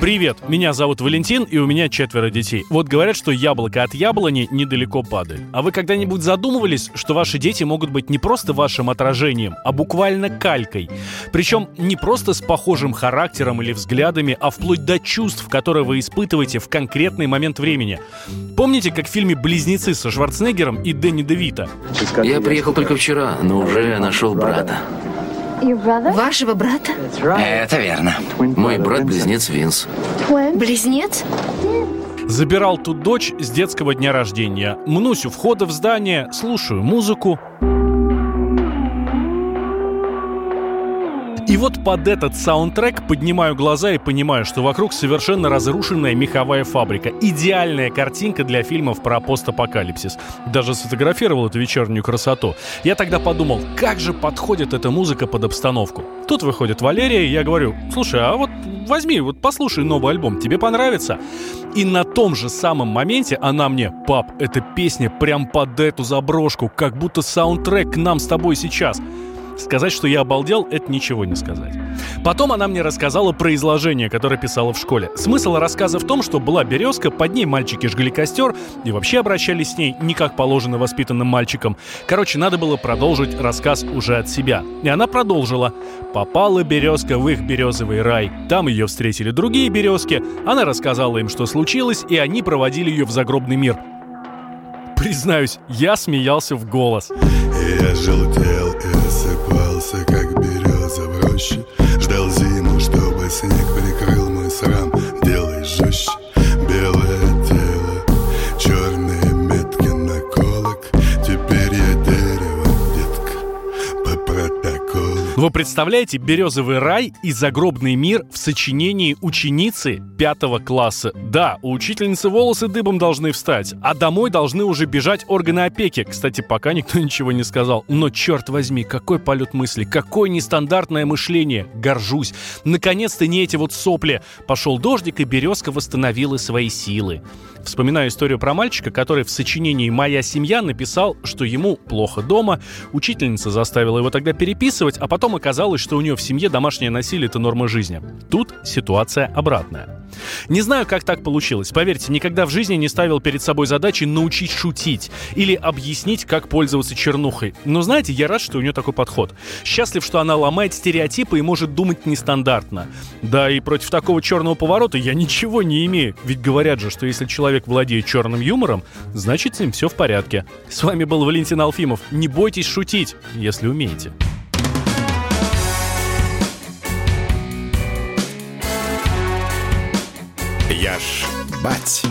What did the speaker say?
Привет, меня зовут Валентин, и у меня четверо детей. Вот говорят, что яблоко от яблони недалеко падает. А вы когда-нибудь задумывались, что ваши дети могут быть не просто вашим отражением, а буквально калькой? Причем не просто с похожим характером или взглядами, а вплоть до чувств, которые вы испытываете в конкретный момент времени. Помните, как в фильме «Близнецы» со Шварценеггером и Дэнни Девита? Я приехал только вчера, но уже нашел брата. Вашего брата? Это верно. Мой брат-близнец Винс. Близнец? Забирал тут дочь с детского дня рождения. Мнусь у входа в здание, слушаю музыку. И вот под этот саундтрек поднимаю глаза и понимаю, что вокруг совершенно разрушенная меховая фабрика. Идеальная картинка для фильмов про постапокалипсис. Даже сфотографировал эту вечернюю красоту. Я тогда подумал, как же подходит эта музыка под обстановку. Тут выходит Валерия, и я говорю, слушай, а вот возьми, вот послушай новый альбом, тебе понравится? И на том же самом моменте она мне, пап, эта песня прям под эту заброшку, как будто саундтрек к нам с тобой сейчас. Сказать, что я обалдел, это ничего не сказать. Потом она мне рассказала про изложение, которое писала в школе. Смысл рассказа в том, что была березка, под ней мальчики жгли костер и вообще обращались с ней не как положено воспитанным мальчикам. Короче, надо было продолжить рассказ уже от себя. И она продолжила. Попала березка в их березовый рай. Там ее встретили другие березки. Она рассказала им, что случилось, и они проводили ее в загробный мир. Признаюсь, я смеялся в голос. Я желтел и как береза Вы представляете березовый рай и загробный мир в сочинении ученицы пятого класса? Да, у учительницы волосы дыбом должны встать, а домой должны уже бежать органы опеки. Кстати, пока никто ничего не сказал. Но черт возьми, какой полет мысли, какое нестандартное мышление. Горжусь. Наконец-то не эти вот сопли. Пошел дождик, и березка восстановила свои силы. Вспоминаю историю про мальчика, который в сочинении «Моя семья» написал, что ему плохо дома. Учительница заставила его тогда переписывать, а потом оказалось, что у нее в семье домашнее насилие – это норма жизни. Тут ситуация обратная. Не знаю, как так получилось. Поверьте, никогда в жизни не ставил перед собой задачи научить шутить или объяснить, как пользоваться чернухой. Но знаете, я рад, что у нее такой подход. Счастлив, что она ломает стереотипы и может думать нестандартно. Да и против такого черного поворота я ничего не имею. Ведь говорят же, что если человек владеет черным юмором, значит с ним все в порядке. С вами был Валентин Алфимов. Не бойтесь шутить, если умеете. Я ж бать.